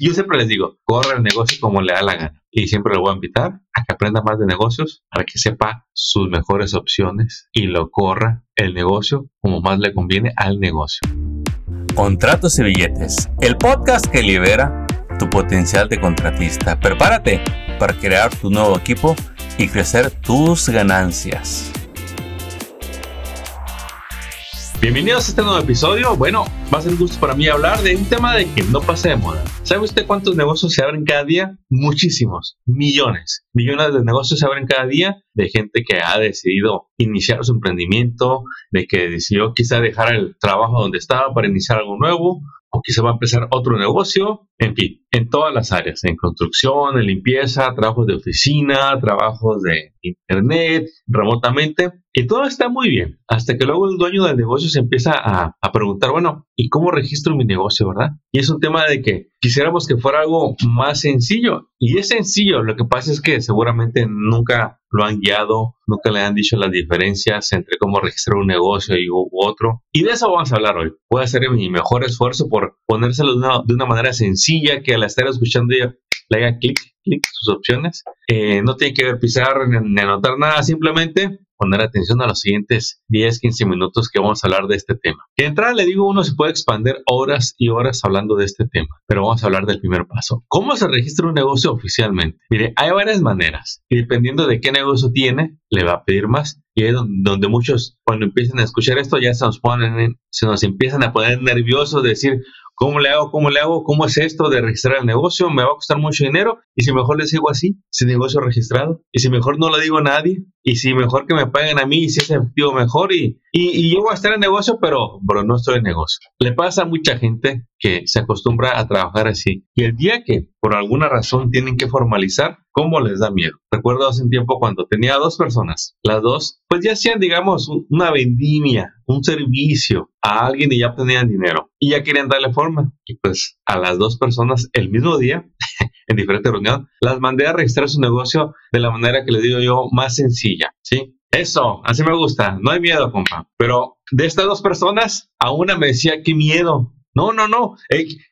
Yo siempre les digo, corre el negocio como le da la gana. Y siempre lo voy a invitar a que aprenda más de negocios, para que sepa sus mejores opciones y lo corra el negocio como más le conviene al negocio. Contratos y billetes, el podcast que libera tu potencial de contratista. Prepárate para crear tu nuevo equipo y crecer tus ganancias. Bienvenidos a este nuevo episodio. Bueno, va a ser un gusto para mí hablar de un tema de que no pasa de moda. ¿Sabe usted cuántos negocios se abren cada día? Muchísimos, millones. Millones de negocios se abren cada día de gente que ha decidido iniciar su emprendimiento, de que decidió quizá dejar el trabajo donde estaba para iniciar algo nuevo o quizá va a empezar otro negocio, en fin, en todas las áreas, en construcción, en limpieza, trabajos de oficina, trabajos de internet, remotamente, y todo está muy bien, hasta que luego el dueño del negocio se empieza a, a, preguntar, bueno, ¿y cómo registro mi negocio, verdad? Y es un tema de que quisiéramos que fuera algo más sencillo, y es sencillo, lo que pasa es que seguramente nunca lo han guiado, nunca le han dicho las diferencias entre cómo registrar un negocio y u otro. Y de eso vamos a hablar hoy. Voy a hacer mi mejor esfuerzo por ponérselo de una, de una manera sencilla que al estar escuchando ya le haga clic, clic sus opciones. Eh, no tiene que ver pisar ni anotar nada, simplemente poner atención a los siguientes 10, 15 minutos que vamos a hablar de este tema. De entrada le digo, uno se puede expandir horas y horas hablando de este tema, pero vamos a hablar del primer paso. ¿Cómo se registra un negocio oficialmente? Mire, hay varias maneras y dependiendo de qué negocio tiene, le va a pedir más. Y es donde muchos, cuando empiezan a escuchar esto, ya se nos ponen, se nos empiezan a poner nerviosos de decir, ¿Cómo le hago? ¿Cómo le hago? ¿Cómo es esto de registrar el negocio? ¿Me va a costar mucho dinero? ¿Y si mejor les digo así, sin negocio registrado? ¿Y si mejor no lo digo a nadie? ¿Y si mejor que me paguen a mí y si es efectivo mejor? Y, y, yo a estar en negocio, pero, pero no estoy en negocio. Le pasa a mucha gente que se acostumbra a trabajar así. Y el día que por alguna razón tienen que formalizar, ¿cómo les da miedo? Recuerdo hace un tiempo cuando tenía dos personas, las dos, pues ya hacían, digamos, una vendimia, un servicio a alguien y ya tenían dinero y ya querían darle forma. Y pues a las dos personas el mismo día, en diferentes reuniones, las mandé a registrar su negocio de la manera que les digo yo, más sencilla, ¿sí? Eso, así me gusta, no hay miedo, compa. Pero de estas dos personas, a una me decía, qué miedo, no, no, no,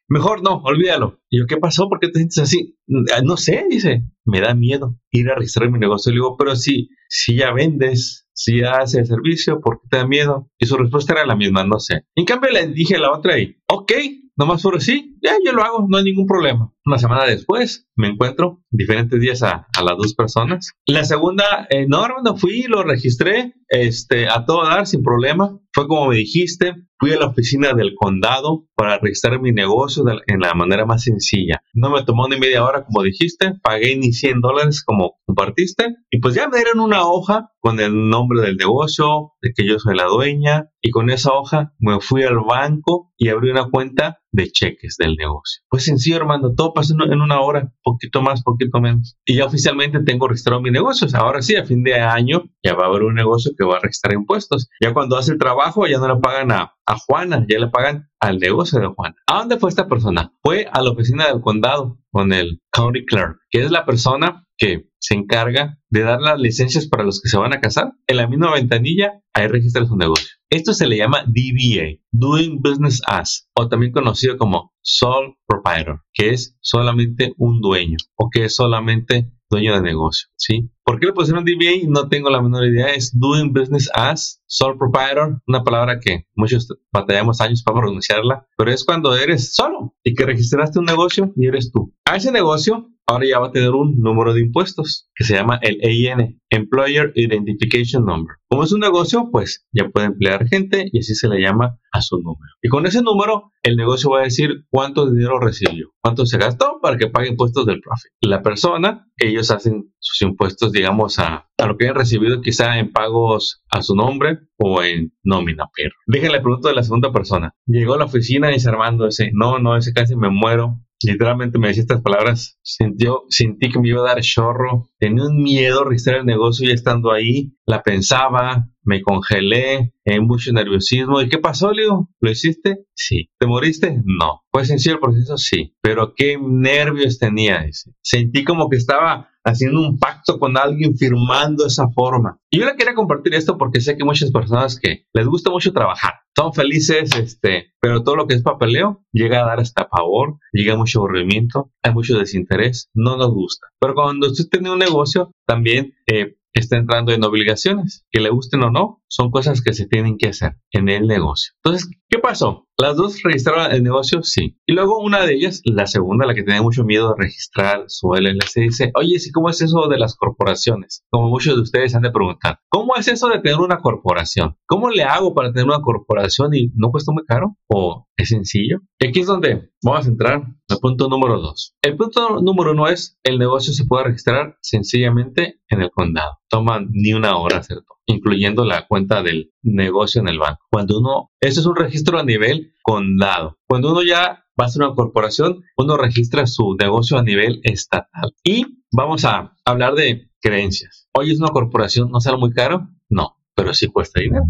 mejor no, olvídalo. Y yo, ¿qué pasó? ¿Por qué te sientes así? No sé, dice, me da miedo ir a registrar mi negocio. Le digo, pero si, si ya vendes, si ya haces el servicio, ¿por qué te da miedo? Y su respuesta era la misma, no sé. En cambio, le dije a la otra y, ok, nomás por sí, ya yo lo hago, no hay ningún problema. Una semana después me encuentro diferentes días a, a las dos personas. La segunda, eh, no, no fui, lo registré este, a todo dar sin problema. Fue como me dijiste, fui a la oficina del condado para registrar mi negocio de, en la manera más sencilla. No me tomó ni media hora como dijiste, pagué ni 100 dólares como compartiste y pues ya me dieron una hoja con el nombre del negocio, de que yo soy la dueña y con esa hoja me fui al banco y abrí una cuenta de cheques del negocio. Pues sencillo, hermano, todo pasó en una hora, poquito más, poquito menos. Y ya oficialmente tengo registrado mi negocio. Ahora sí, a fin de año ya va a haber un negocio que va a registrar impuestos. Ya cuando hace el trabajo ya no le pagan a, a Juana, ya le pagan al negocio de Juana. ¿A dónde fue esta persona? Fue a la oficina del condado con el county clerk, que es la persona que se encarga de dar las licencias para los que se van a casar. En la misma ventanilla, ahí registra su negocio. Esto se le llama DBA, Doing Business As, o también conocido como Sole Proprietor, que es solamente un dueño o que es solamente dueño de negocio, ¿sí? ¿Por qué le pusieron DBA? No tengo la menor idea. Es Doing Business As, Sole Proprietor, una palabra que muchos batallamos años para pronunciarla, pero es cuando eres solo y que registraste un negocio y eres tú. A ese negocio ahora ya va a tener un número de impuestos que se llama el EIN, Employer Identification Number. Como es un negocio, pues ya puede emplear gente y así se le llama a su número. Y con ese número, el negocio va a decir cuánto dinero recibió, cuánto se gastó para que pague impuestos del profit. La persona, ellos hacen sus impuestos, digamos, a, lo que hayan recibido quizá en pagos a su nombre o en nómina. Pero déjenle pregunto de la segunda persona. Llegó a la oficina y dice Armando, ese, no, no, ese casi me muero literalmente me decía estas palabras, sintió, sentí que me iba a dar chorro, tenía un miedo a registrar el negocio y estando ahí, la pensaba, me congelé, en mucho nerviosismo. ¿Y qué pasó, Leo? ¿Lo hiciste? Sí. ¿Te moriste? No. ¿Fue sencillo el proceso? Sí. Pero qué nervios tenía ese. Sentí como que estaba haciendo un pacto con alguien, firmando esa forma. Y yo le quería compartir esto porque sé que muchas personas que les gusta mucho trabajar, son felices, este, pero todo lo que es papeleo llega a dar hasta pavor, llega mucho aburrimiento, hay mucho desinterés, no nos gusta. Pero cuando usted tiene un negocio, también eh, está entrando en obligaciones, que le gusten o no, son cosas que se tienen que hacer en el negocio. Entonces, ¿qué pasó? Las dos registraron el negocio, sí. Y luego una de ellas, la segunda, la que tenía mucho miedo de registrar su LLC, dice, oye, ¿sí cómo es eso de las corporaciones? Como muchos de ustedes han de preguntar, ¿cómo es eso de tener una corporación? ¿Cómo le hago para tener una corporación y no cuesta muy caro? ¿O es sencillo? Y aquí es donde vamos a entrar al punto número dos. El punto número uno es, el negocio se puede registrar sencillamente en el condado. Toma ni una hora hacer todo incluyendo la cuenta del negocio en el banco. Cuando uno, eso es un registro a nivel condado. Cuando uno ya va a ser una corporación, uno registra su negocio a nivel estatal. Y vamos a hablar de creencias. Hoy es una corporación, ¿no sale muy caro? No, pero sí cuesta dinero.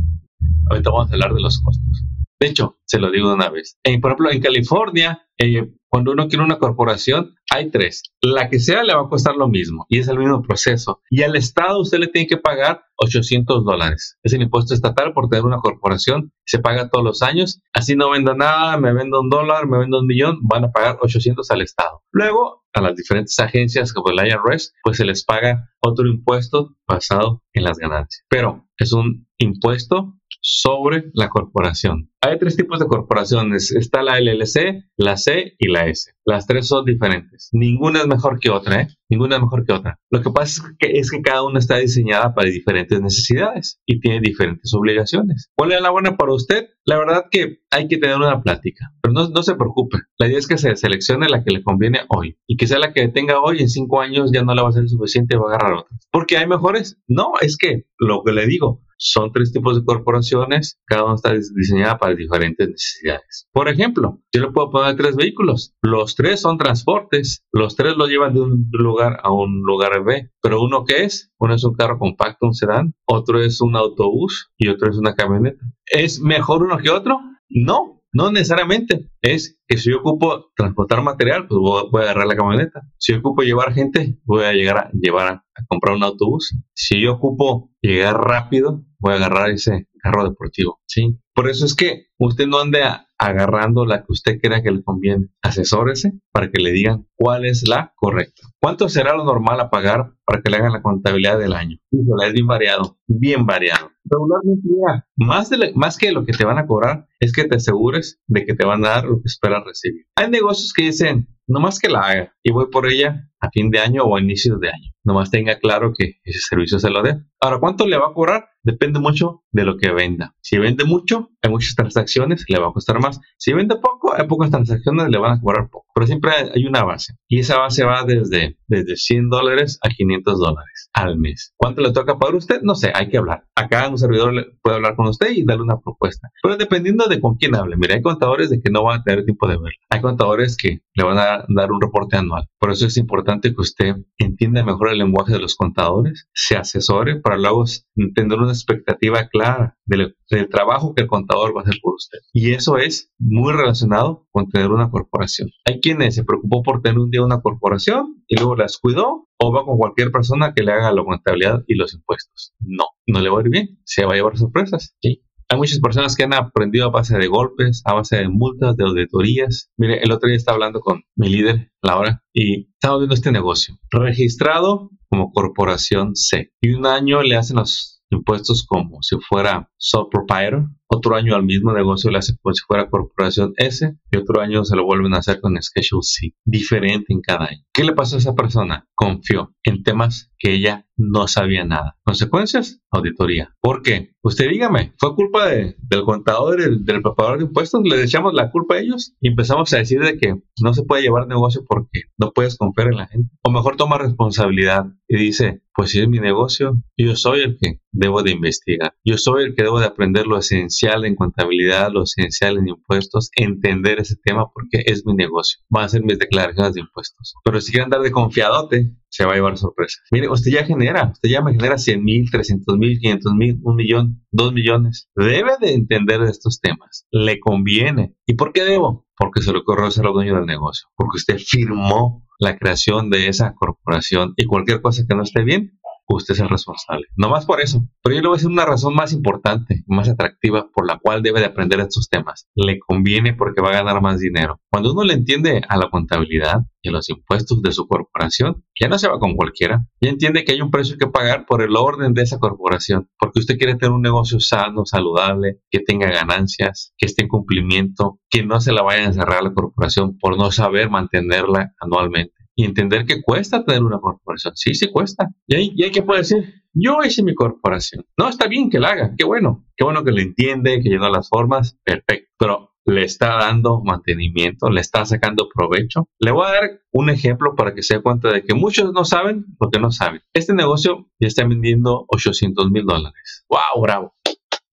Ahorita vamos a hablar de los costos. De hecho, se lo digo de una vez. por ejemplo, en California, eh, cuando uno quiere una corporación, hay tres. La que sea le va a costar lo mismo y es el mismo proceso. Y al Estado usted le tiene que pagar 800 dólares. Es el impuesto estatal por tener una corporación. Se paga todos los años. Así no vendo nada, me vendo un dólar, me vendo un millón, van a pagar 800 al Estado. Luego, a las diferentes agencias como el IRS, pues se les paga otro impuesto basado en las ganancias. Pero es un impuesto sobre la corporación. Hay tres tipos de corporaciones. Está la LLC, la C y la S. Las tres son diferentes. Ninguna es mejor que otra, ¿eh? Ninguna es mejor que otra. Lo que pasa es que, es que cada una está diseñada para diferentes necesidades y tiene diferentes obligaciones. ¿Cuál es la buena para usted? La verdad que hay que tener una plática, pero no, no se preocupe. La idea es que se seleccione la que le conviene hoy y que sea la que tenga hoy en cinco años ya no le va a ser suficiente y va a agarrar otra. ¿Porque hay mejores? No, es que lo que le digo, son tres tipos de corporaciones, cada una está diseñada para diferentes necesidades. Por ejemplo, yo le puedo poner tres vehículos. Los tres son transportes, los tres lo llevan de un lugar a un lugar B, pero uno que es, uno es un carro compacto, un sedán, otro es un autobús y otro es una camioneta. ¿Es mejor uno que otro? No, no necesariamente. Es que si yo ocupo transportar material, pues voy a agarrar la camioneta. Si yo ocupo llevar gente, voy a llegar a llevar a, comprar un autobús. Si yo ocupo llegar rápido, voy a agarrar ese carro deportivo. Sí. Por eso es que usted no ande agarrando la que usted crea que le conviene. Asesórese para que le digan cuál es la correcta. ¿Cuánto será lo normal a pagar para que le hagan la contabilidad del año? Es bien variado, bien variado. Regularmente, más, de más que lo que te van a cobrar, es que te asegures de que te van a dar lo que esperas recibir. Hay negocios que dicen, no más que la haga y voy por ella a fin de año o a inicios de año. Nomás tenga claro que ese servicio se lo dé. Ahora, ¿cuánto le va a cobrar? Depende mucho de lo que venda. Si vende mucho, hay muchas transacciones, le va a costar más. Si vende poco, hay pocas transacciones, le van a cobrar poco. Pero siempre hay una base. Y esa base va desde, desde 100 dólares a 500 dólares al mes. ¿Cuánto le toca pagar usted? No sé, hay que hablar. Acá un servidor puede hablar con usted y darle una propuesta. Pero dependiendo de con quién hable. Mira, hay contadores de que no van a tener tiempo de verlo. Hay contadores que le van a dar un reporte anual. Por eso es importante que usted entienda mejor el lenguaje de los contadores, se asesore para luego tener una expectativa clara del, trabajo que el contador va a hacer por usted. Y eso es muy relacionado con tener una corporación. Hay quienes se preocupó por tener un día una corporación y luego las cuidó o va con cualquier persona que le haga la contabilidad y los impuestos. No, no le va a ir bien, se va a llevar sorpresas. ¿sí? Hay muchas personas que han aprendido a base de golpes, a base de multas, de auditorías. Mire, el otro día estaba hablando con mi líder, Laura, y estamos viendo este negocio. Registrado como corporación C. Y un año le hacen los impuestos como si fuera sole proprietor otro año al mismo negocio le hace como si fuera corporación S y otro año se lo vuelven a hacer con Schedule C, diferente en cada año. ¿Qué le pasó a esa persona? Confió en temas que ella no sabía nada. ¿Consecuencias? Auditoría. ¿Por qué? Usted dígame, ¿fue culpa de, del contador, del, del preparador de impuestos? ¿Le echamos la culpa a ellos? Y empezamos a decir de que no se puede llevar negocio porque no puedes confiar en la gente. O mejor toma responsabilidad y dice, pues si es mi negocio, yo soy el que debo de investigar. Yo soy el que debo de aprender lo esencial en contabilidad, lo esencial en impuestos, entender ese tema porque es mi negocio. Van a hacer mis declaraciones de impuestos. Pero si quiere andar de confiadote, se va a llevar sorpresas. Mire, usted ya genera, usted ya me genera 100 mil, 300 mil, 500 mil, un millón, dos millones. Debe de entender de estos temas. Le conviene. ¿Y por qué debo? Porque se le ocurrió ser el dueño del negocio. Porque usted firmó la creación de esa corporación y cualquier cosa que no esté bien, usted es el responsable. No más por eso. Pero yo le voy a decir una razón más importante, más atractiva por la cual debe de aprender estos temas. Le conviene porque va a ganar más dinero. Cuando uno le entiende a la contabilidad y a los impuestos de su corporación, ya no se va con cualquiera. Ya entiende que hay un precio que pagar por el orden de esa corporación. Porque usted quiere tener un negocio sano, saludable, que tenga ganancias, que esté en cumplimiento, que no se la vaya a cerrar la corporación por no saber mantenerla anualmente y entender que cuesta tener una corporación. Sí, sí cuesta. Y ahí, y hay que puede decir, yo hice mi corporación. No, está bien que la haga, qué bueno. Qué bueno que lo entiende, que llenó las formas, perfecto. Pero le está dando mantenimiento, le está sacando provecho. Le voy a dar un ejemplo para que se dé cuenta de que muchos no saben lo que no saben. Este negocio ya está vendiendo 800 mil dólares. ¡Wow! Bravo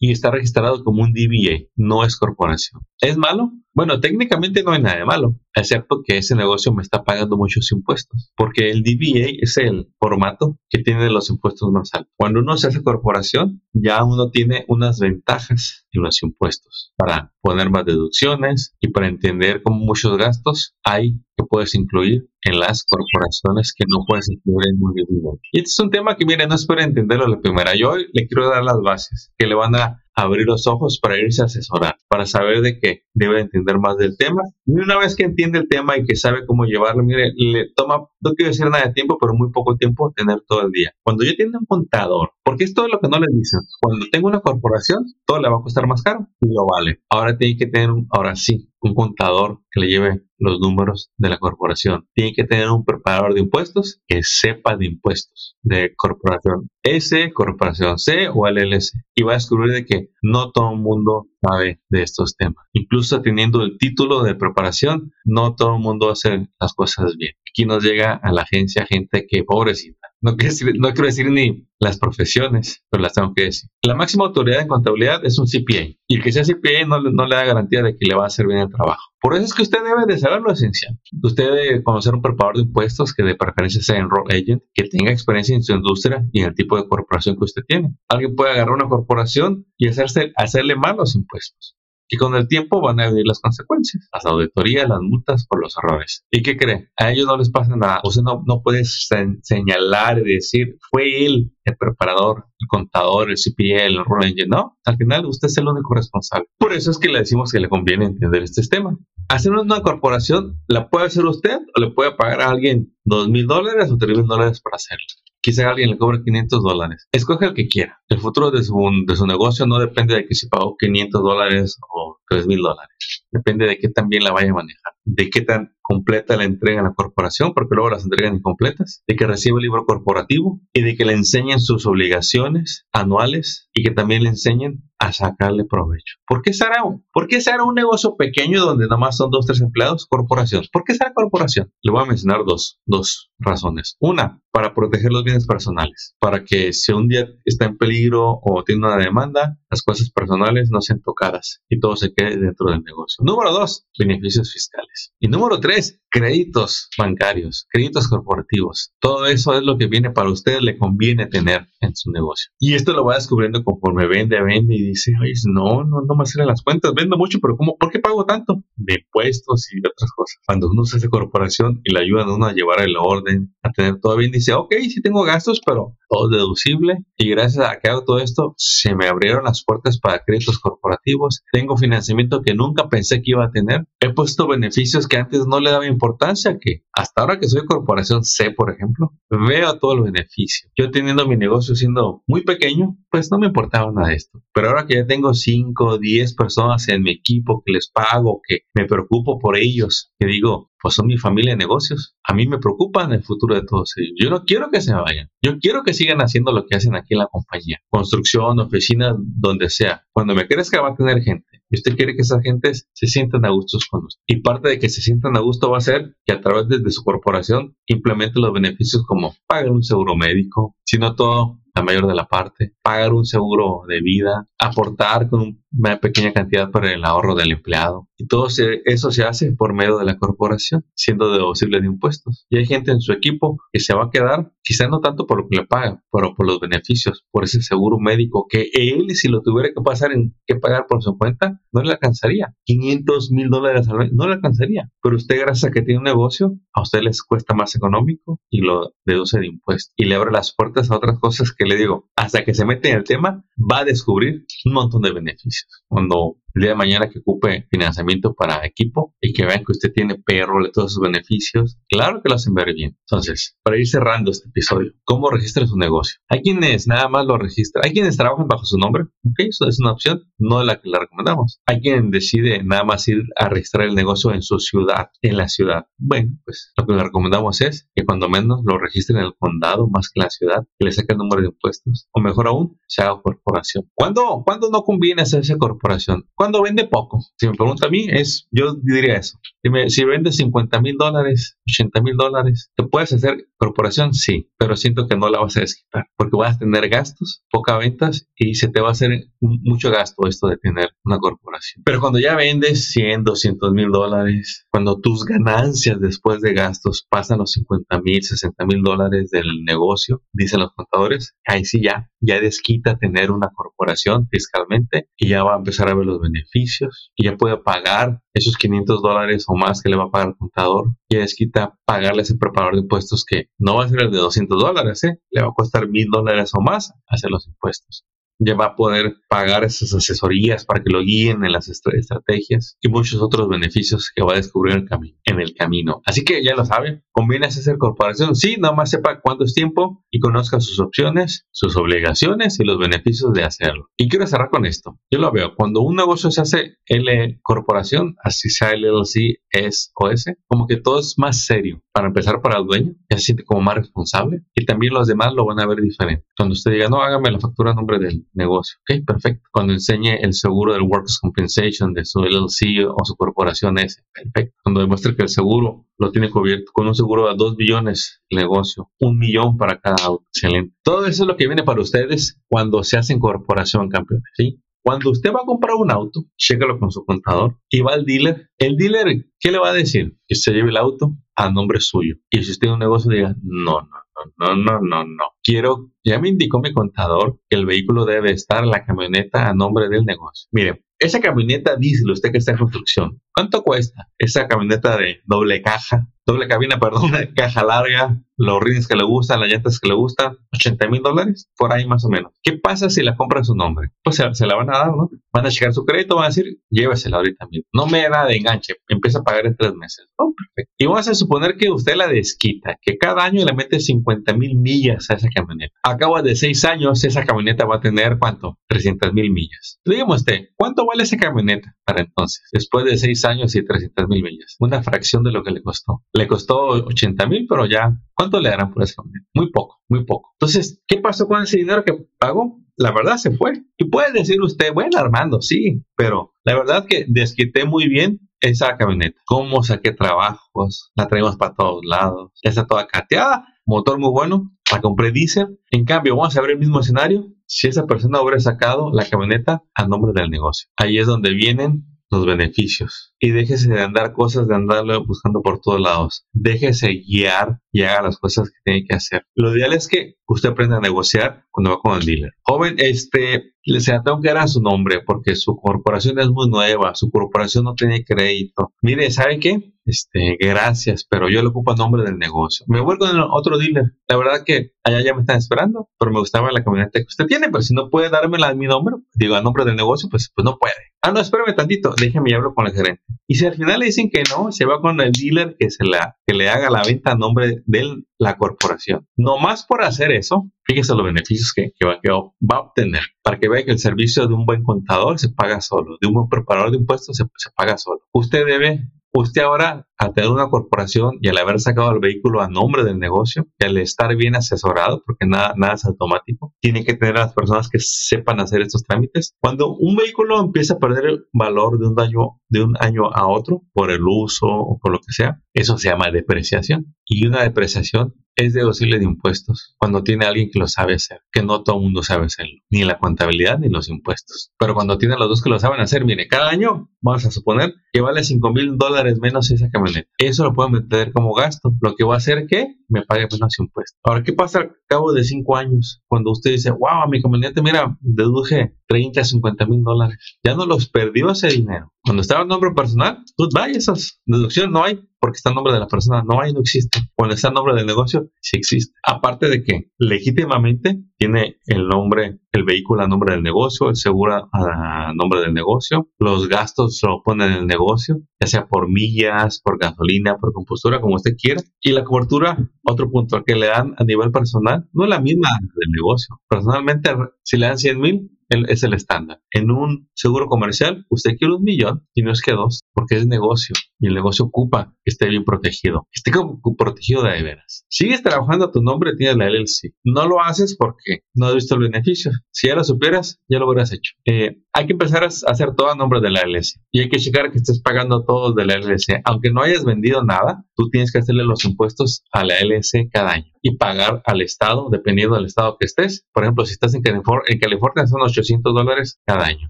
y está registrado como un DBA, no es corporación. ¿Es malo? Bueno, técnicamente no hay nada de malo, excepto que ese negocio me está pagando muchos impuestos, porque el DBA es el formato que tiene los impuestos más altos. Cuando uno se hace corporación, ya uno tiene unas ventajas en los impuestos para poner más deducciones y para entender cómo muchos gastos hay que puedes incluir en las corporaciones que no puedes incluir en un individuo. Y este es un tema que, mire, no espero entenderlo la primera. Yo le quiero dar las bases que le van a abrir los ojos para irse a asesorar, para saber de qué debe entender más del tema. Y una vez que entiende el tema y que sabe cómo llevarlo, mire, le toma, no quiero decir nada de tiempo, pero muy poco tiempo tener todo el día. Cuando yo tengo un contador, porque es todo lo que no le dicen, cuando tengo una corporación, todo le va a costar más caro y lo vale. Ahora tiene que tener, un, ahora sí, un contador que le lleve los números de la corporación. Tiene que tener un preparador de impuestos que sepa de impuestos de corporación S, corporación C o LLC. Y va a descubrir de que no todo el mundo sabe de estos temas. Incluso teniendo el título de preparación, no todo el mundo hace las cosas bien. Aquí nos llega a la agencia gente que pobrecita no quiero, decir, no decir ni las profesiones, pero las tengo que decir. La máxima autoridad en contabilidad es un CPA. Y el que sea CPA no, no le da garantía de que le va a hacer bien el trabajo. Por eso es que usted debe de saber lo esencial. Usted debe conocer un preparador de impuestos que de preferencia sea enroll agent, que tenga experiencia en su industria y en el tipo de corporación que usted tiene. Alguien puede agarrar una corporación y hacerse, hacerle mal los impuestos y con el tiempo van a venir las consecuencias, las auditorías, las multas por los errores. ¿Y qué cree? A ellos no les pasa nada. Usted no, no puede señalar y decir, fue él el preparador, el contador, el CPA, el role engine. No, al final usted es el único responsable. Por eso es que le decimos que le conviene entender este tema. Hacer una corporación la puede hacer usted o le puede pagar a alguien dos mil dólares o tres mil dólares para hacerlo quizá alguien le cobre 500 dólares. Escoge el que quiera. El futuro de su, de su negocio no depende de que si pagó 500 dólares o 3 mil dólares. Depende de qué tan bien la vaya a manejar, de qué tan completa la entrega a la corporación, porque luego las entregan incompletas, de que reciba el libro corporativo y de que le enseñen sus obligaciones anuales y que también le enseñen a sacarle provecho. ¿Por qué será ¿por qué será un negocio pequeño donde nomás son dos, tres empleados? Corporación. ¿Por qué será corporación? Le voy a mencionar dos, dos razones. Una, para proteger los bienes personales, para que si un día está en peligro o tiene una demanda, las cosas personales no sean tocadas y todo se quede dentro del negocio. Número dos, beneficios fiscales. Y número tres, créditos bancarios, créditos corporativos. Todo eso es lo que viene para usted, le conviene tener en su negocio. Y esto lo va descubriendo conforme vende, vende y dice, oye, no, no, no me salen las cuentas, vendo mucho, pero ¿cómo, ¿por qué pago tanto? De impuestos y de otras cosas. Cuando uno se hace corporación y le ayudan a uno a llevar el orden, a tener todo bien, dice, ok, sí tengo gastos, pero todo deducible. Y gracias a que hago todo esto, se me abrieron las puertas para créditos corporativos. Tengo financiamiento que nunca pensé que iba a tener. He puesto beneficios que antes no le daba importancia, que hasta ahora que soy corporación C, por ejemplo, veo todos los beneficios. Yo teniendo mi negocio siendo muy pequeño, pues no me importaba nada de esto. Pero ahora que ya tengo 5 o 10 personas en mi equipo que les pago, que me preocupo por ellos, que digo, pues son mi familia de negocios. A mí me preocupan el futuro de todos ellos. Yo no quiero que se vayan. Yo quiero que sigan haciendo lo que hacen aquí en la compañía. Construcción, oficina, donde sea. Cuando me crezca va a tener gente. Y usted quiere que esas gentes se sientan a gusto con usted. Y parte de que se sientan a gusto va a ser que a través de, su corporación implemente los beneficios como pagar un seguro médico, sino todo la mayor de la parte, pagar un seguro de vida, aportar con una pequeña cantidad para el ahorro del empleado. Y todo eso se hace por medio de la corporación, siendo deducible de impuestos. Y hay gente en su equipo que se va a quedar, quizá no tanto por lo que le pagan, pero por los beneficios, por ese seguro médico que él, si lo tuviera que pasar en que pagar por su cuenta, no le alcanzaría. 500 mil dólares al mes, no le alcanzaría. Pero usted, gracias a que tiene un negocio, a usted les cuesta más económico y lo deduce de impuestos. Y le abre las puertas a otras cosas que le digo, hasta que se mete en el tema, va a descubrir un montón de beneficios. Cuando el día de mañana que ocupe financiamiento para equipo y que vean que usted tiene payroll y todos sus beneficios, claro que lo hacen ver bien. Entonces, para ir cerrando este episodio, ¿cómo registra su negocio? Hay quienes nada más lo registran, hay quienes trabajan bajo su nombre, ok, eso es una opción, no la que le recomendamos. Hay quien decide nada más ir a registrar el negocio en su ciudad, en la ciudad. Bueno, pues lo que le recomendamos es que cuando menos lo registren en el condado más que en la ciudad, que le saquen el número de impuestos, o mejor aún, se haga corporación. ¿Cuándo, ¿cuándo no conviene hacerse corporación? Cuando vende poco. Si me pregunta a mí, es, yo diría eso. Dime, si vendes 50 mil dólares, 80 mil dólares, ¿te puedes hacer corporación? Sí, pero siento que no la vas a desquitar porque vas a tener gastos, poca ventas y se te va a hacer mucho gasto esto de tener una corporación. Pero cuando ya vendes 100, 200 mil dólares, cuando tus ganancias después de gastos pasan los 50 mil, 60 mil dólares del negocio, dicen los contadores, ahí sí ya, ya desquita tener una corporación fiscalmente y ya va a empezar a ver los beneficios y ya puede pagar esos 500 dólares o más que le va a pagar el contador y desquita pagarle a ese preparador de impuestos que no va a ser el de 200 dólares, ¿eh? le va a costar mil dólares o más hacer los impuestos ya va a poder pagar esas asesorías para que lo guíen en las estrategias y muchos otros beneficios que va a descubrir el, en el camino. Así que ya lo sabe, conviene hacer corporación, sí, nada más sepa cuánto es tiempo y conozca sus opciones, sus obligaciones y los beneficios de hacerlo. Y quiero cerrar con esto. Yo lo veo, cuando un negocio se hace L corporación, así sea LLC, S o S, como que todo es más serio. Para empezar, para el dueño, ya se siente como más responsable y también los demás lo van a ver diferente. Cuando usted diga, no, hágame la factura a nombre del negocio. Ok, perfecto. Cuando enseñe el seguro del Workers' Compensation de su LLC o su corporación S, perfecto. Cuando demuestre que el seguro lo tiene cubierto con un seguro a 2 billones el negocio, un millón para cada auto. Excelente. Todo eso es lo que viene para ustedes cuando se hacen corporación, campeones. ¿sí? Cuando usted va a comprar un auto, chécalo con su contador y va al dealer. El dealer, ¿qué le va a decir? Que se lleve el auto a nombre suyo. Y si usted tiene un negocio, diga, no, no, no, no, no, no. Quiero, ya me indicó mi contador que el vehículo debe estar la camioneta a nombre del negocio. Mire, esa camioneta dice usted que está en construcción. ¿Cuánto cuesta esa camioneta de doble caja doble cabina, perdón, caja larga, los rines que le gustan, las llantas que le gustan, 80 mil dólares, por ahí más o menos. ¿Qué pasa si la compra en su nombre? Pues se, la van a dar, ¿no? Van a checar su crédito, van a decir, llévesela ahorita mismo. No me da de enganche, empieza a pagar en tres meses. Oh, perfecto. Y vamos a suponer que usted la desquita, que cada año le mete 50 mil millas a esa camioneta. A de seis años, esa camioneta va a tener, ¿cuánto? 300 mil millas. Dígame usted, ¿cuánto vale esa camioneta para entonces? Después de seis años y 300 mil millas. Una fracción de lo que le costó le costó 80 mil, pero ya, ¿cuánto le darán por esa camioneta? Muy poco, muy poco. Entonces, ¿qué pasó con ese dinero que pagó? La verdad se fue. Y puede decir usted, bueno, Armando, sí, pero la verdad que desquité muy bien esa camioneta. ¿Cómo saqué trabajos? La traemos para todos lados. Ya está toda cateada, motor muy bueno. La compré diésel. En cambio, vamos a ver el mismo escenario. Si esa persona hubiera sacado la camioneta a nombre del negocio. Ahí es donde vienen los beneficios. Y déjese de andar cosas, de andarlo buscando por todos lados. Déjese guiar y haga las cosas que tiene que hacer. Lo ideal es que usted aprenda a negociar cuando va con el dealer. Joven, este, se tengo que dar su nombre porque su corporación es muy nueva, su corporación no tiene crédito. Mire, ¿sabe qué? Este, gracias, pero yo le ocupo a nombre del negocio. Me voy con otro dealer. La verdad que allá ya me están esperando, pero me gustaba la camioneta que usted tiene, pero si no puede dármela a mi nombre, digo a nombre del negocio, pues, pues no puede. Ah, no, espérame tantito, déjeme hablo con el gerente. Y si al final le dicen que no, se va con el dealer que, se la, que le haga la venta a nombre de la corporación. No más por hacer eso, fíjese los beneficios que, va, va, a obtener. Para que vea que el servicio de un buen contador se paga solo, de un buen preparador de impuestos se, se paga solo. Usted debe Usted ahora, al tener una corporación y al haber sacado el vehículo a nombre del negocio, al estar bien asesorado, porque nada, nada es automático, tiene que tener a las personas que sepan hacer estos trámites. Cuando un vehículo empieza a perder el valor de un año, de un año a otro por el uso o por lo que sea, eso se llama depreciación. y una depreciación es deducible de impuestos cuando tiene alguien que lo sabe hacer, que no todo mundo sabe hacerlo, ni la contabilidad ni los impuestos. Pero cuando tiene los dos que lo saben hacer, mire, cada año vamos a suponer que vale 5 mil dólares menos esa camioneta. Eso lo puedo meter como gasto, lo que va a hacer que me pague menos impuestos. Ahora, ¿qué pasa al cabo de 5 años? Cuando usted dice, wow, mi camioneta, mira, deduje 30, 50 mil dólares. Ya no los perdió ese dinero. Cuando estaba en nombre personal, pues vaya, esas deducciones no hay porque está en nombre de la persona. No hay, no existe. Cuando está en nombre del negocio, sí existe. Aparte de que legítimamente tiene el nombre, el vehículo a nombre del negocio, el seguro a nombre del negocio, los gastos lo pone en el negocio, ya sea por millas, por gasolina, por compostura, como usted quiera. Y la cobertura, otro punto que le dan a nivel personal, no es la misma del negocio. Personalmente, si le dan 100 mil, es el estándar. En un seguro comercial, usted quiere un millón y no es que dos, porque es negocio y el negocio ocupa que esté bien protegido. Esté protegido de veras. Sigues trabajando a tu nombre, tienes la LLC. No lo haces porque no has visto el beneficio. Si ya lo supieras, ya lo hubieras hecho. Eh, hay que empezar a hacer todo a nombre de la LLC y hay que checar que estés pagando todo de la LLC. Aunque no hayas vendido nada, tú tienes que hacerle los impuestos a la LLC cada año y pagar al Estado, dependiendo del Estado que estés. Por ejemplo, si estás en California, en California son 800 dólares cada año.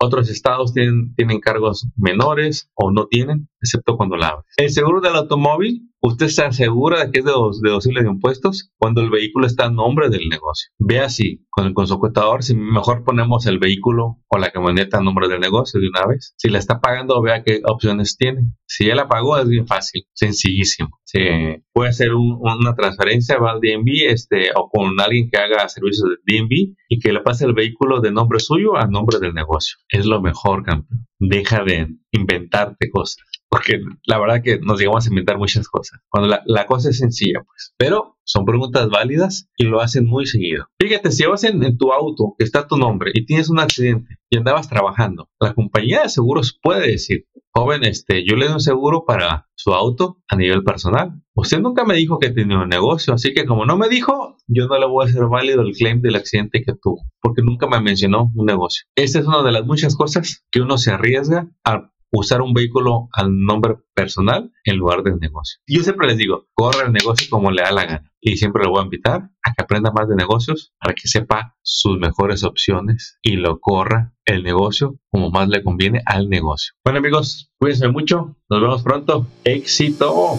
Otros estados tienen, tienen cargos menores o no tienen, excepto cuando la abres. El seguro del automóvil usted se asegura de que es deducible de impuestos cuando el vehículo está a nombre del negocio. Vea si con, con su contador, si mejor ponemos el vehículo o la camioneta a nombre del negocio de una vez. Si la está pagando, vea qué opciones tiene. Si ya la pagó, es bien fácil, sencillísimo. Se puede hacer una transferencia, va al DNB este, o con alguien que haga servicios de DNB y que le pase el vehículo de nombre suyo a nombre del negocio. Es lo mejor, campeón. Deja de inventarte cosas porque la verdad que nos llegamos a inventar muchas cosas. Cuando la, cosa es sencilla, pues. Pero son preguntas válidas y lo hacen muy seguido. Fíjate, si vas en, tu auto, que está tu nombre, y tienes un accidente y andabas trabajando, la compañía de seguros puede decir, joven, este, yo le doy un seguro para su auto a nivel personal. Usted nunca me dijo que tenía un negocio, así que como no me dijo, yo no le voy a hacer válido el claim del accidente que tuvo, porque nunca me mencionó un negocio. Esta es una de las muchas cosas que uno se arriesga a usar un vehículo al nombre personal en lugar del negocio. Yo siempre les digo, corre el negocio como le da la gana. Y siempre lo voy a invitar a que aprenda más de negocios para que sepa sus mejores opciones y lo corra el negocio como más le conviene al negocio. Bueno amigos, cuídense mucho. Nos vemos pronto. Éxito.